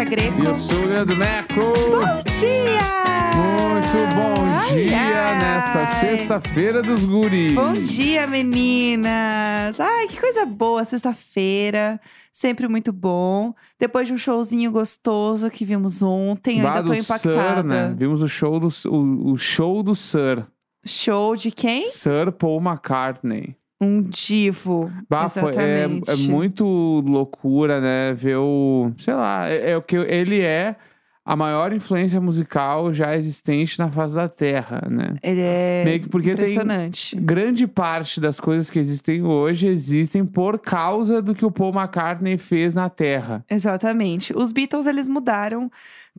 Jéssica Greco. E eu sou o Leandro Neco. Bom dia! Muito bom Ai, dia ai. nesta sexta-feira dos guris. Bom dia, meninas! Ai, que coisa boa, sexta-feira. Sempre muito bom. Depois de um showzinho gostoso que vimos ontem, eu Bah, ainda tô impactada. Sir, né? Vimos o show do, o, o show do Sir. Show de quem? Sir Paul McCartney. Um divo. Bah, foi, é, é muito loucura, né? Ver o. Sei lá, é, é o que ele é a maior influência musical já existente na face da Terra, né? Ele é Meio que porque tem- impressionante. Grande parte das coisas que existem hoje existem por causa do que o Paul McCartney fez na Terra. Exatamente. Os Beatles, eles mudaram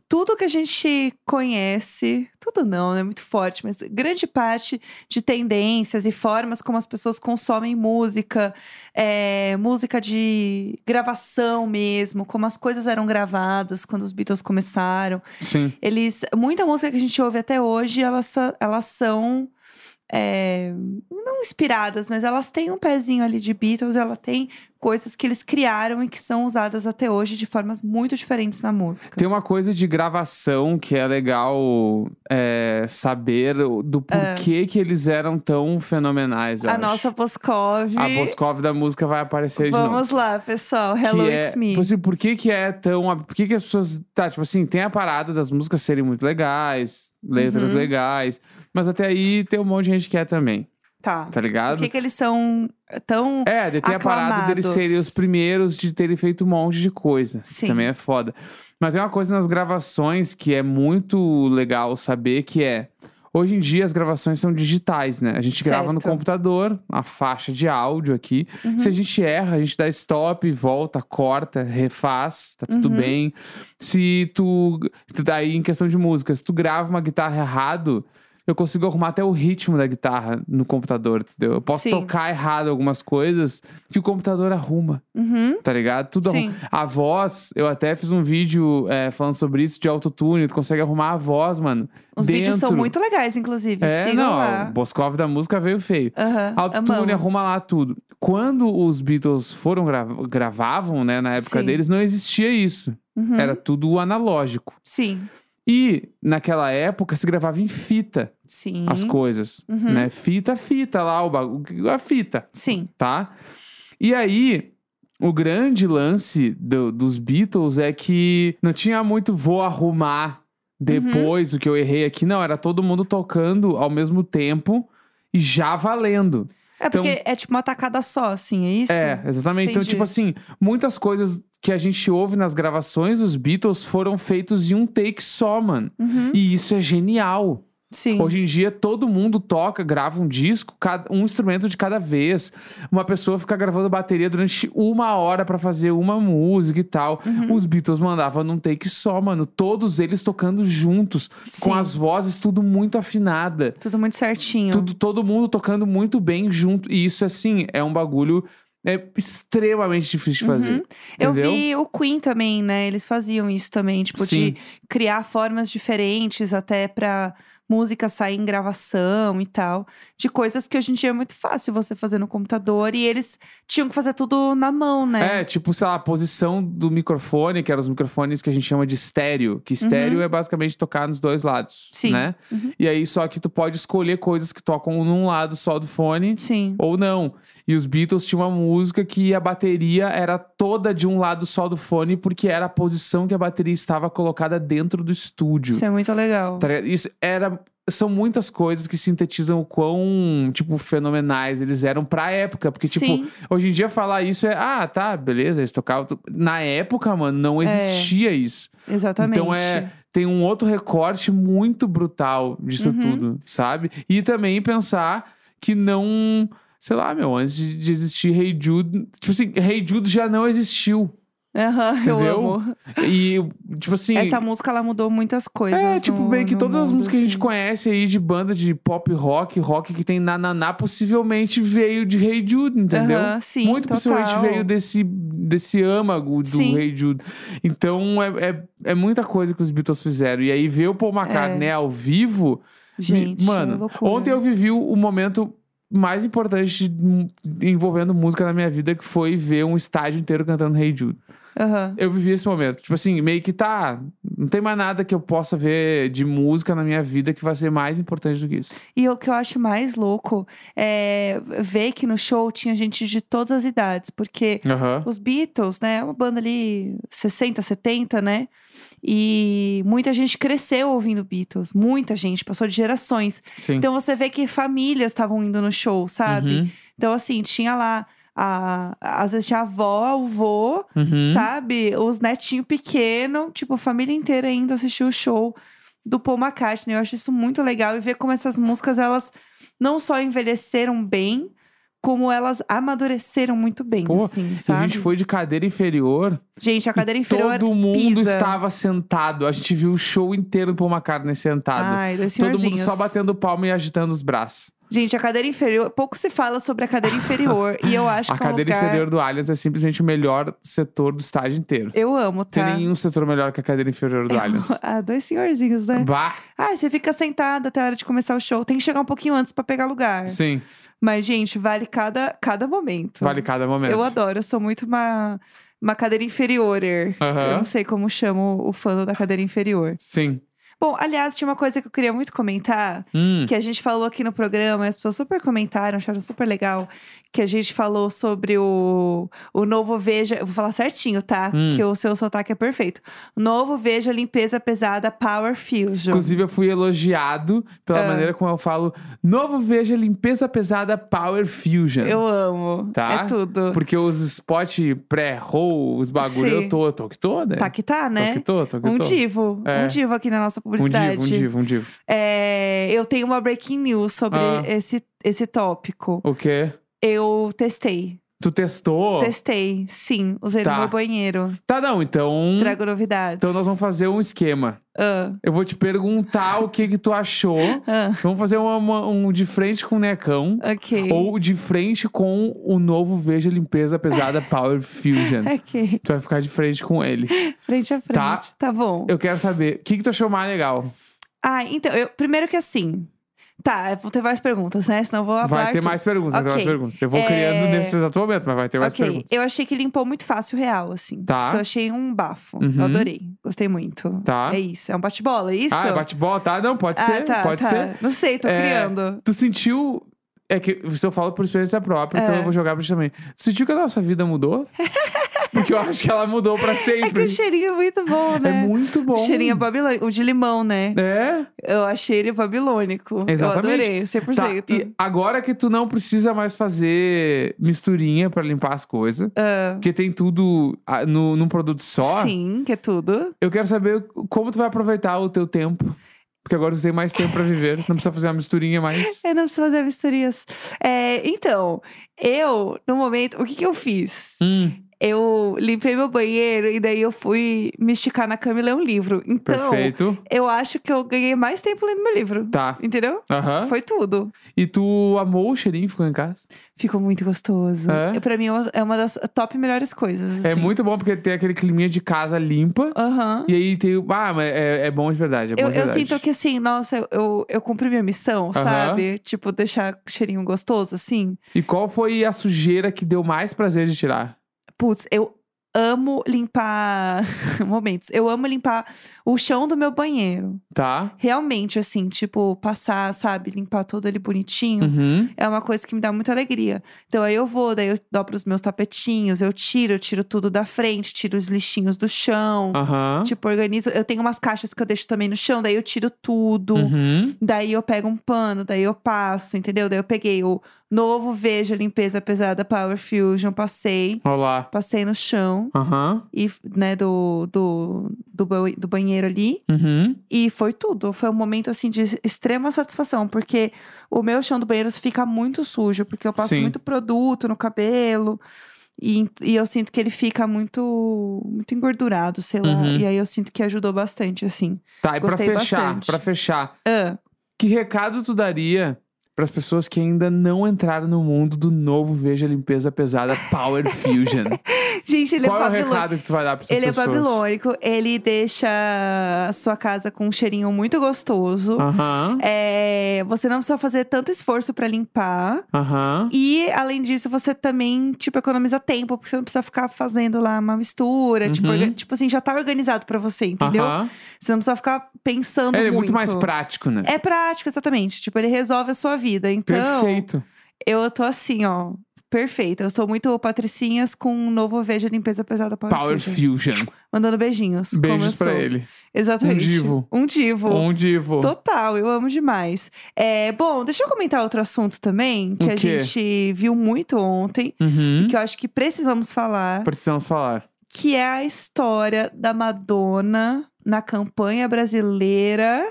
tudo que a gente conhece. Tudo não, né? Muito forte, mas grande parte de tendências e formas como as pessoas consomem música, é, música de gravação mesmo, como as coisas eram gravadas quando os Beatles começaram. Sim. Eles. Muita música que a gente ouve até hoje, elas, elas são. é, não inspiradas, mas elas têm um pezinho ali de Beatles, ela tem coisas que eles criaram e que são usadas até hoje de formas muito diferentes na música. Tem uma coisa de gravação que é legal é, saber do porquê que eles eram tão fenomenais. a acho. nossa Boscov. A Boscov da música vai aparecer de novo. Vamos lá, pessoal. Hello, que é, it's me. tipo assim, por que que é tão... Por que que as pessoas... Tá, tipo assim, tem a parada das músicas serem muito legais, letras Uhum. legais, mas até aí tem um monte de gente que é também, Tá. tá ligado? Por que, que eles são tão. É, daí tem a parada deles aclamados. serem os primeiros de terem feito um monte de coisa. Sim. Também é foda. Mas tem uma coisa nas gravações que é muito legal saber, que é... Hoje em dia as gravações são digitais, né? A gente grava no Certo. computador, a faixa de áudio aqui. Uhum. Se a gente erra, a gente dá stop, volta, corta, refaz, tá tudo Uhum. bem. Se tu. Daí, em questão de música, se tu grava uma guitarra errado, eu consigo arrumar até o ritmo da guitarra no computador, entendeu? Eu posso Sim. tocar errado algumas coisas que o computador arruma, Uhum. tá ligado? Tudo Sim. arruma. A voz, eu até fiz um vídeo é, falando sobre isso de autotune, tu consegue arrumar a voz, mano. Os vídeos são dentro. muito legais, inclusive. É, Sigam não, lá. o Boscov da música veio feio. Aham, Autotune arruma lá tudo. Quando os Beatles foram gra- gravavam, né, na época Sim. deles, não existia isso. Uhum. Era tudo analógico. Sim, E naquela época se gravava em fita sim. as coisas, Uhum. né? Fita, fita lá o bagulho, a fita, Sim. tá? E aí o grande lance do- dos Beatles é que não tinha muito vou arrumar depois o que eu errei aqui, não, era todo mundo tocando ao mesmo tempo e já valendo. É Então- porque é tipo uma tacada só, assim, é isso? É, exatamente. Então, Entendi. tipo assim, muitas coisas que a gente ouve nas gravações dos Beatles foram feitos em um take só, mano. Uhum. E isso é genial. Sim. Hoje em dia, todo mundo toca, grava um disco, cada- um instrumento de cada vez. Uma pessoa fica gravando bateria durante uma hora pra fazer uma música e tal. Uhum. Os Beatles mandavam num take só, mano. Todos eles tocando juntos, Sim. com as vozes tudo muito afinada. Tudo muito certinho. Tudo, todo mundo tocando muito bem junto. E isso, assim, é um bagulho é extremamente difícil de fazer. Uhum. Eu vi o Queen também, né? Eles faziam isso também, tipo, Sim. de criar formas diferentes até pra música sair em gravação e tal. De coisas que hoje em dia é muito fácil você fazer no computador. E eles tinham que fazer tudo na mão, né? É, tipo, sei lá, a posição do microfone, que eram os microfones que a gente chama de estéreo. Que estéreo é basicamente tocar nos dois lados, Uhum. Sim. né? Uhum. E aí, só que tu pode escolher coisas que tocam num lado só do fone Sim. ou não. E os Beatles tinham uma música que a bateria era toda de um lado só do fone, porque era a posição que a bateria estava colocada dentro do estúdio. Isso é muito legal. Tá? Isso era. São muitas coisas que sintetizam o quão, tipo, fenomenais eles eram pra época. Porque, tipo, Sim. hoje em dia falar isso é, ah, tá, beleza, eles tocavam. tu-" Na época, mano, não existia isso. Exatamente. Então é. Tem um outro recorte muito brutal disso Uhum. tudo, sabe? E também pensar que não. Sei lá, meu, antes de, de existir Hey Jude. Tipo assim, Hey Jude já não existiu. Aham, eu Entendeu? amo. E, tipo assim. Essa música, ela mudou muitas coisas. É, tipo, no- bem que todas as mundo, músicas que a gente assim. conhece aí de banda de pop rock, rock que tem nananá, possivelmente veio de Hey Jude, entendeu? Aham, sim, Muito possivelmente total. veio desse, desse âmago do Sim. Hey Jude. Então, é, é, é muita coisa que os Beatles fizeram. E aí, ver o Paul McCartney ao vivo... me- Gente, mano, é loucura. ontem eu vivi o, momento mais importante hum, envolvendo música na minha vida, que foi ver um estádio inteiro cantando Hey Jude. Aham. Eu vivi esse momento. Tipo assim, meio que tá. Não tem mais nada que eu possa ver de música na minha vida que vai ser mais importante do que isso. E o que eu acho mais louco é ver que no show tinha gente de todas as idades, porque Aham. os Beatles, né, é uma banda ali 60, 70, né? E muita gente cresceu ouvindo Beatles, muita gente, passou de gerações. Sim. Então você vê que famílias estavam indo no show, sabe? Uhum. Então assim, tinha lá a, às vezes tinha a avó, o vô, Uhum. sabe? Os netinhos pequenos, tipo, a família inteira indo assistir o show do Paul McCartney. Eu acho isso muito legal e ver como essas músicas, elas não só envelheceram bem, como elas amadureceram muito bem, Pô, assim, sabe? a gente foi de cadeira inferior. Gente, a cadeira inferior Todo mundo pisa. estava sentado. A gente viu o show inteiro do Paul McCartney sentado. Ai, dois Todo mundo só batendo palma e agitando os braços. Gente, a cadeira inferior, pouco se fala sobre a cadeira inferior. e eu acho A que é um cadeira lugar... inferior do Allianz é simplesmente o melhor setor do estádio inteiro. Eu amo, Não tem tá? nenhum setor melhor que a cadeira inferior do Allianz. Ah, dois senhorzinhos, né? Bah, Ah, você fica sentado até a hora de começar o show. Tem que chegar um pouquinho antes pra pegar lugar. sim, Mas, gente, vale cada, cada momento. vale cada momento. Eu adoro, eu sou muito uma, uma cadeira inferior. Eu Aham. não sei como chamo o fã da cadeira inferior. Sim. Bom, aliás, tinha uma coisa que eu queria muito comentar, Hum, que a gente falou aqui no programa, e as pessoas super comentaram, acharam super legal, que a gente falou sobre o, o novo Veja. Eu vou falar certinho, tá? Hum. Que o seu sotaque é perfeito. Novo Veja Limpeza Pesada Power Fusion. Inclusive, eu fui elogiado pela Ah. maneira como eu falo. Novo Veja Limpeza Pesada Power Fusion. Eu amo. Tá? É tudo. Porque os spot pré-roll, os bagulho, Sim. eu tô, tô que tô, né? Tá que tá, né? Tô que tô, tô que Um tô. divo. É. Um divo aqui na nossa Um publicidade. divo, um divo, um divo. É, eu tenho uma breaking news sobre Ah. esse, esse tópico. O quê? Eu testei. Tu testou? Testei, sim. Usei Tá. no meu banheiro. Tá, não, então. Trago novidades. Então nós vamos fazer um esquema. Ah, Eu vou te perguntar o que que tu achou. ah, Vamos fazer uma- uma- um de frente com o Necão. ok. Ou de frente com o novo Veja Limpeza Pesada Power Fusion. Ok. Tu vai ficar de frente com ele. Frente a frente. Tá. Tá, bom. Eu quero saber, o que que tu achou mais legal? Ah, então, eu, primeiro que assim. Tá, vou ter várias perguntas, né? Senão eu vou Vai falar ter mais perguntas, vai ter mais perguntas. Eu vou É, criando nesse exato momento, mas vai ter mais Ok, perguntas. eu achei que limpou muito fácil, real, assim. Tá. Isso eu achei um bafo. Uhum. Eu adorei. Gostei muito. Tá. É isso. É um bate-bola, é isso? Ah, bate-bola, tá? Não, pode Ah, ser, tá, pode tá. ser. Não sei, tô É, criando. Tu sentiu. É que se eu falo por experiência própria, então É. eu vou jogar pra ti também. Tu sentiu que a nossa vida mudou? Porque eu acho que ela mudou pra É que sempre. o cheirinho é muito bom, É né? muito bom. O cheirinho é babilônico. O de limão, né? É? Eu achei ele babilônico. Exatamente. Eu adorei, Tá, 100%. e agora que tu não precisa mais fazer misturinha pra limpar as coisas, Ah, porque tem tudo ah, no, num produto só, sim, que é tudo. eu quero saber como tu vai aproveitar o teu tempo. Porque agora tu tem mais tempo pra viver, não precisa fazer uma misturinha mais. Eu não preciso fazer misterias. É, então, eu, no momento, o que que eu fiz? Hum, Eu limpei meu banheiro e daí eu fui me esticar na cama e ler um livro. Então, perfeito. eu acho que eu ganhei mais tempo lendo meu livro. Tá. Entendeu? Aham. Foi tudo. E tu amou o cheirinho ficou em casa? Ficou muito gostoso. É? Pra mim é uma- é uma das top melhores coisas. É assim. muito bom porque tem aquele climinha de casa limpa. Aham. E aí tem. o- Ah, mas é, é bom de verdade. É bom Eu, de eu verdade. sinto que assim, nossa, eu, eu, eu cumpri minha missão, sabe? Tipo, deixar cheirinho gostoso, assim. E qual foi a sujeira que deu mais prazer de tirar? Putz, eu amo limpar. Momentos. Eu amo limpar o chão do meu banheiro. Tá? Realmente, assim, tipo, passar, sabe? Limpar todo ele bonitinho. Uhum. É uma coisa que me dá muita alegria. Então aí eu vou, daí eu dobro os meus tapetinhos, eu tiro, eu tiro tudo da frente, tiro os lixinhos do chão. Aham. Tipo, organizo. Eu tenho umas caixas que eu deixo também no chão, daí eu tiro tudo. Uhum. Daí eu pego um pano, daí eu passo, entendeu? Daí eu peguei o novo Veja Limpeza Pesada Power Fusion, passei, Olá. passei no chão Aham. e, né, do, do, do, do banheiro ali. Uhum. E foi tudo. Foi um momento, assim, de extrema satisfação. Porque o meu chão do banheiro fica muito sujo. Porque eu passo Sim. muito produto no cabelo. E, e eu sinto que ele fica muito, muito engordurado, sei lá. Uhum. E aí eu sinto que ajudou bastante, assim. Tá, e pra fechar, bastante. pra fechar, Ah, que recado tu daria pras pessoas que ainda não entraram no mundo do novo Veja Limpeza Pesada Power Fusion? Gente, ele Qual é é o babilônico. recado que tu vai dar pra essas Ele pessoas? é babilônico, ele deixa a sua casa com um cheirinho muito gostoso. É, você não precisa fazer tanto esforço pra limpar. E, além disso, você também, tipo, economiza tempo, porque você não precisa ficar fazendo lá uma mistura. Tipo, Uhum. tipo assim, já tá organizado pra você, entendeu? Você não precisa ficar pensando Ele é muito. muito mais prático, né? É prático, exatamente. Tipo, ele resolve a sua vida. Então, Perfeito. eu tô assim, ó. Perfeita. Eu sou muito patricinhas com um novo V de limpeza pesada Power, Power Fusion. Fusion. Mandando beijinhos. Beijos pra sou. ele. Exatamente. Um divo. Um divo. Um divo. Total, eu amo demais. É, bom, deixa eu comentar outro assunto também, que O a quê? gente viu muito ontem, Uhum. e que eu acho que precisamos falar, Precisamos falar. que é a história da Madonna na campanha brasileira.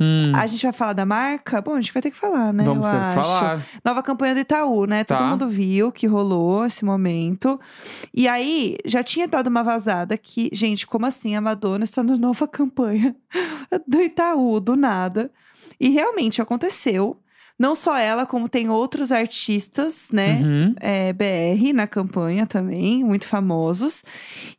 Hum. A gente vai falar da marca? Bom, a gente vai ter que falar, né? Vamos eu ter que acho. falar. Nova campanha do Itaú, né? Todo Tá. mundo viu que rolou esse momento. E aí, já tinha dado uma vazada que, gente, como assim a Madonna está na nova campanha do Itaú, do nada. E realmente aconteceu. Não só ela, como tem outros artistas, né? Uhum. é, BR na campanha também, muito famosos.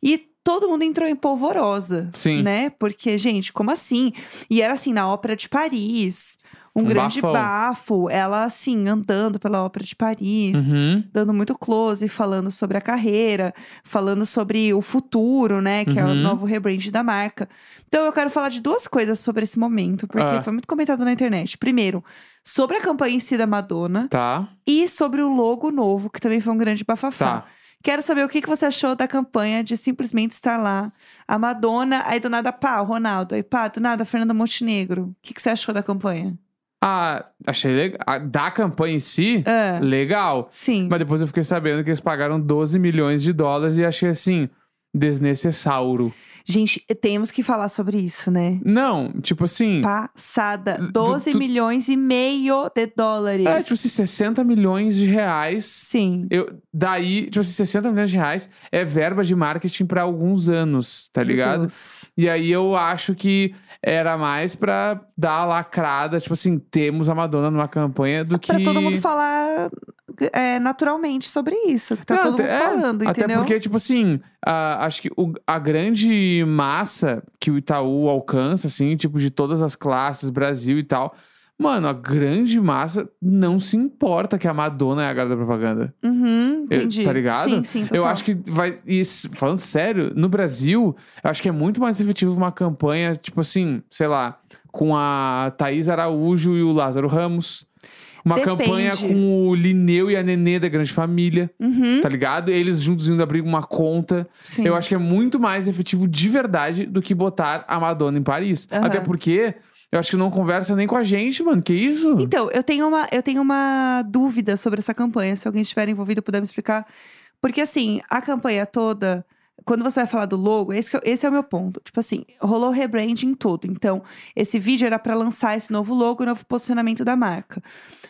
E todo mundo entrou em polvorosa, Sim. né? Porque, gente, como assim? E era assim, na Ópera de Paris. Um, Um grande bafão. bafo. Ela, assim, andando pela Ópera de Paris. Uhum. Dando muito close, falando sobre a carreira, falando sobre o futuro, né? Que é o Uhum. novo rebrand da marca. Então, eu quero falar de duas coisas sobre esse momento, porque Ah. foi muito comentado na internet. Primeiro, sobre a campanha em si da Madonna Tá. e sobre o logo novo, que também foi um grande bafafá. Tá. Quero saber o que, que você achou da campanha de simplesmente estar lá. A Madonna, aí do nada, pá, o Ronaldo. Aí, pá, do nada, a Fernanda Montenegro. O que, que você achou da campanha? Ah, achei legal. Ah, Da campanha em si, Ah, legal. sim. Mas depois eu fiquei sabendo que eles pagaram 12 milhões de dólares e achei assim, desnecessário. Gente, temos que falar sobre isso, né? Não, tipo assim. Passada. Tu- 12 tu- milhões e meio de dólares. É, tipo assim, 60 milhões de reais. Sim. Eu, daí, tipo assim, 60 milhões de reais é verba de marketing pra alguns anos, tá ligado? Deus. E aí eu acho que era mais pra dar a lacrada, tipo assim, temos a Madonna numa campanha do que. Pra todo mundo falar é, naturalmente sobre isso. Que tá Não, todo mundo até- é, falando, Até entendeu? porque, tipo assim, a- acho que o- a grande massa que o Itaú alcança, assim, tipo, de todas as classes, Brasil e tal. Mano, a grande massa não se importa que a Madonna é a garota da propaganda. Uhum, Eu- entendi. tá ligado? Sim, sim, Eu total. acho que vai. E falando sério, no Brasil, eu acho que é muito mais efetivo uma campanha, tipo assim, sei lá, com a Thaís Araújo e o Lázaro Ramos. Uma Depende. campanha com o Lineu e a Nenê da Grande Família, Uhum, tá ligado? Eles juntos indo abrir uma conta. sim. Eu acho que é muito mais efetivo de verdade do que botar a Madonna em Paris. Aham. Até porque eu acho que não conversa nem com a gente, mano. Que isso? Então, eu tenho, uma, eu tenho uma dúvida sobre essa campanha, se alguém estiver envolvido puder me explicar. Porque, assim, a campanha toda, quando você vai falar do logo, esse, eu- esse é o meu ponto. Tipo assim, rolou rebranding todo. Então, esse vídeo era pra lançar esse novo logo e novo posicionamento da marca.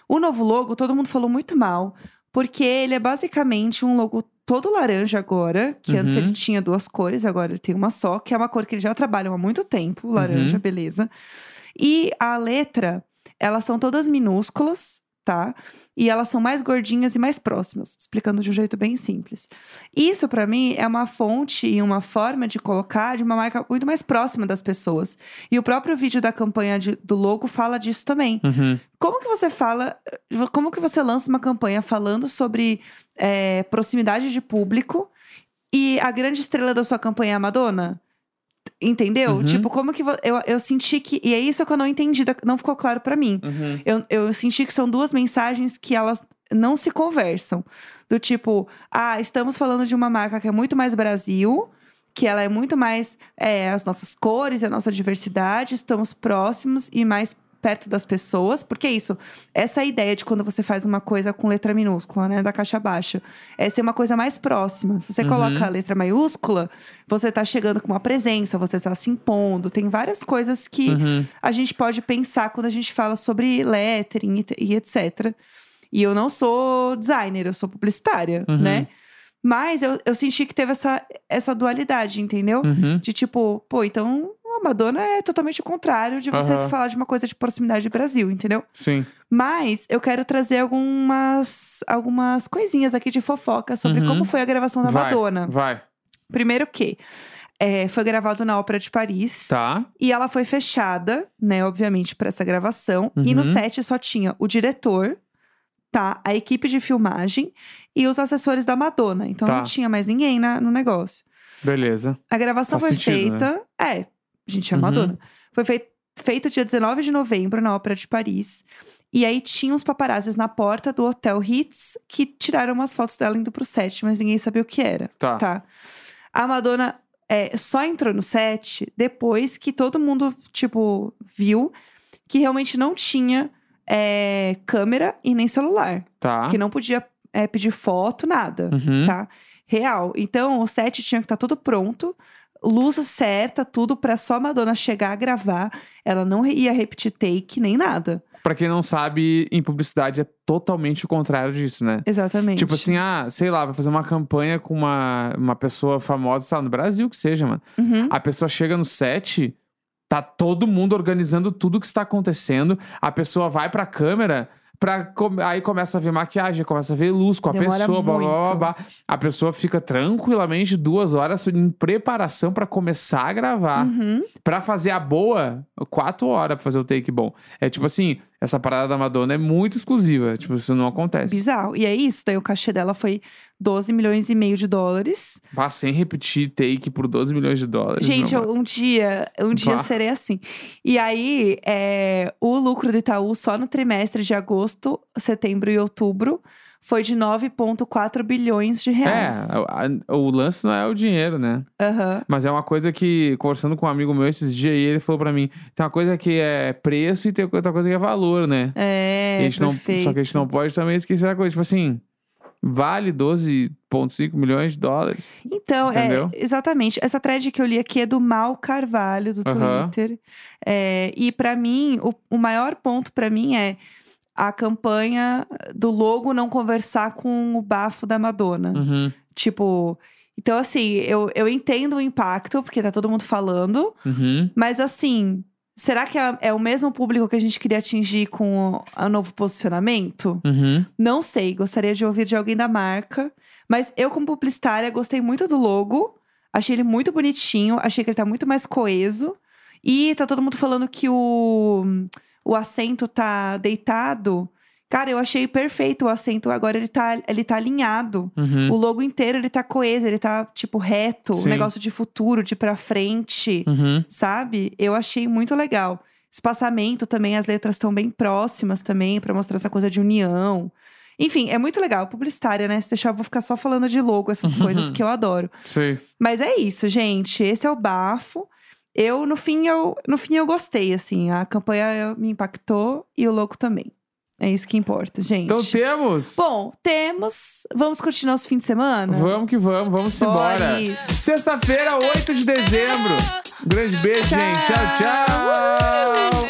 O novo logo, todo mundo falou muito mal, porque ele é basicamente um logo todo laranja agora, que antes Uhum. ele tinha duas cores, agora ele tem uma só, que é uma cor que eles já trabalham há muito tempo, laranja, Uhum. beleza. E a letra, elas são todas minúsculas, tá? E elas são mais gordinhas e mais próximas, explicando de um jeito bem simples. Isso, pra mim, é uma fonte e uma forma de colocar de uma marca muito mais próxima das pessoas. E o próprio vídeo da campanha de- do logo fala disso também. Uhum. Como que você fala, como que você lança uma campanha falando sobre é, proximidade de público e a grande estrela da sua campanha é a Madonna? Entendeu? Uhum. Tipo, como que eu, eu senti que. E é isso que eu não entendi, não ficou claro pra mim. Uhum. Eu, eu senti que são duas mensagens que elas não se conversam. Do tipo, ah, estamos falando de uma marca que é muito mais Brasil, que ela é muito mais é, as nossas cores, a nossa diversidade, estamos próximos e mais perto das pessoas, porque é isso, essa ideia de quando você faz uma coisa com letra minúscula, né, da caixa baixa, é ser uma coisa mais próxima. Se você Uhum. coloca a letra maiúscula, você tá chegando com uma presença, você tá se impondo, tem várias coisas que Uhum. a gente pode pensar quando a gente fala sobre lettering e, etc. E eu não sou designer, eu sou publicitária, Uhum. né? Mas eu, eu senti que teve essa, essa dualidade, entendeu? Uhum. De tipo, pô, então a Madonna é totalmente o contrário de você falar de uma coisa de proximidade do Brasil, entendeu? Sim. Mas eu quero trazer algumas, algumas coisinhas aqui de fofoca sobre Uhum. como foi a gravação da vai, Madonna. Vai. Primeiro que é, foi gravado na Ópera de Paris. Tá. E ela foi fechada, né, obviamente, para essa gravação. E no Uhum. set só tinha o diretor, tá? A equipe de filmagem e os assessores da Madonna. Então Tá. não tinha mais ninguém na- no negócio. Beleza. A gravação Faz foi sentido, né? feita. É, gente, é Uhum. Madonna. Foi fei- feito dia 19 de novembro na Ópera de Paris. E aí tinha uns paparazzis na porta do Hotel Ritz que tiraram umas fotos dela indo pro set, mas ninguém sabia o que era. Tá. Tá. A Madonna é, só entrou no set depois que todo mundo, tipo, viu que realmente não tinha é, câmera e nem celular. Tá. Que não podia é, pedir foto, nada Uhum. tá? Real. Então, o set tinha que estar tudo pronto, luz certa, tudo pra só a Madonna chegar a gravar. Ela não ia repetir take nem nada. Pra quem não sabe, em publicidade é totalmente o contrário disso, né? Exatamente. Tipo assim, ah, sei lá, vai fazer uma campanha com uma, uma pessoa famosa, sei lá, no Brasil que seja, mano. Uhum. A pessoa chega no set, tá todo mundo organizando tudo que está acontecendo. A pessoa vai pra câmera, pra, aí começa a ver maquiagem, começa a ver luz com a Demora pessoa, blá, blá, blá, blá. A pessoa fica tranquilamente duas horas em preparação pra começar a gravar. Uhum. Pra fazer a boa, quatro horas pra fazer o take bom. É tipo assim, essa parada da Madonna é muito exclusiva. Tipo, isso não acontece. Bizarro. E é isso. Daí o cachê dela foi 12 milhões e meio de dólares. Vá sem repetir take por 12 milhões de dólares. Gente, eu- um dia, um dia Bah. serei assim. E aí, é, o lucro do Itaú só no trimestre de agosto, setembro e outubro foi de 9,4 bilhões de É, reais. a- o lance não é o dinheiro, né? Aham. Mas é uma coisa que, conversando com um amigo meu esses dias, aí, ele falou pra mim: tem uma coisa que é preço e tem outra coisa que é valor, né? É, a não, só que a gente não pode também esquecer a coisa. Tipo assim, vale 12,5 milhões de dólares. Então, Entendeu? é, exatamente. Essa thread que eu li aqui é do Mal Carvalho, do Aham. Twitter. É, e pra mim, o, o maior ponto pra mim é a campanha do logo não conversar com o bafo da Madonna. Uhum, Tipo, então assim, eu, eu entendo o impacto, porque tá todo mundo falando, uhum. mas assim, será que é, é o mesmo público que a gente queria atingir com o, o novo posicionamento? Uhum. Não sei, gostaria de ouvir de alguém da marca. Mas eu, como publicitária, gostei muito do logo. Achei ele muito bonitinho. Achei que ele tá muito mais coeso. E tá todo mundo falando que o, o assento tá deitado. Cara, eu achei perfeito o assento. Agora ele tá, ele tá alinhado. Uhum. O logo inteiro, ele tá coeso. Ele tá, tipo, reto. Sim. Um negócio de futuro, de pra frente Uhum. sabe? Eu achei muito legal. Espaçamento também, as letras estão bem próximas também, pra mostrar essa coisa de união. Enfim, é muito legal. Publicitária, né? Se deixar, eu vou ficar só falando de logo, essas coisas que eu adoro. Sei. Mas é isso, gente. Esse é o bafo. Eu, no fim, eu, no fim, eu gostei, assim. A campanha me impactou e o logo também. É isso que importa, gente. Então temos. Bom, temos. Vamos curtir nosso fim de semana? Vamos que vamos, vamos embora. Sexta-feira, 8 de dezembro. Um grande beijo, Tchau. gente. Tchau, tchau.